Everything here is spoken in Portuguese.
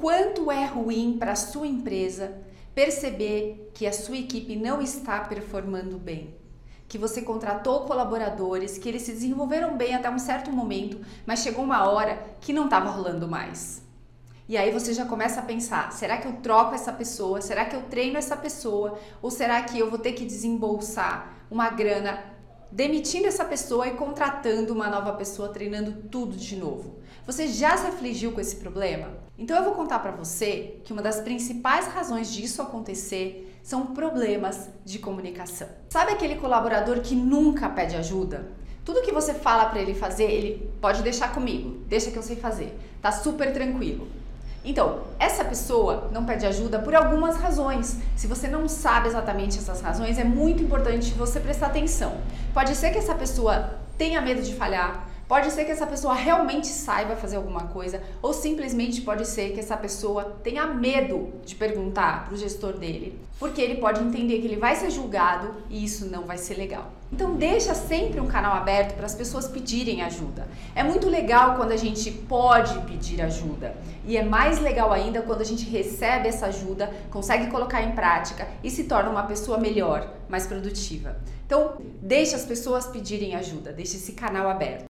quanto é ruim para a sua empresa perceber que a sua equipe não está performando bem. Que você contratou colaboradores, que eles se desenvolveram bem até um certo momento, mas chegou uma hora que não estava rolando mais. E aí você já começa a pensar: será que eu troco essa pessoa? Será que eu treino essa pessoa? Ou será que eu vou ter que desembolsar uma grana demitindo essa pessoa e contratando uma nova pessoa, treinando tudo de novo. Você já se afligiu com esse problema? Então eu vou contar para você que uma das principais razões disso acontecer são problemas de comunicação. Sabe aquele colaborador que nunca pede ajuda? Tudo que você fala para ele fazer, ele pode deixar comigo, deixa que eu sei fazer. Tá super tranquilo. Então, essa pessoa não pede ajuda por algumas razões. Se você não sabe exatamente essas razões, é muito importante você prestar atenção. Pode ser que essa pessoa tenha medo de falhar, Pode ser que essa pessoa realmente saiba fazer alguma coisa, ou simplesmente pode ser que essa pessoa tenha medo de perguntar para o gestor dele, porque ele pode entender que ele vai ser julgado e isso não vai ser legal. Então deixa sempre um canal aberto para as pessoas pedirem ajuda. É muito legal quando a gente pode pedir ajuda e é mais legal ainda quando a gente recebe essa ajuda, consegue colocar em prática e se torna uma pessoa melhor, mais produtiva. Então deixa as pessoas pedirem ajuda, deixa esse canal aberto.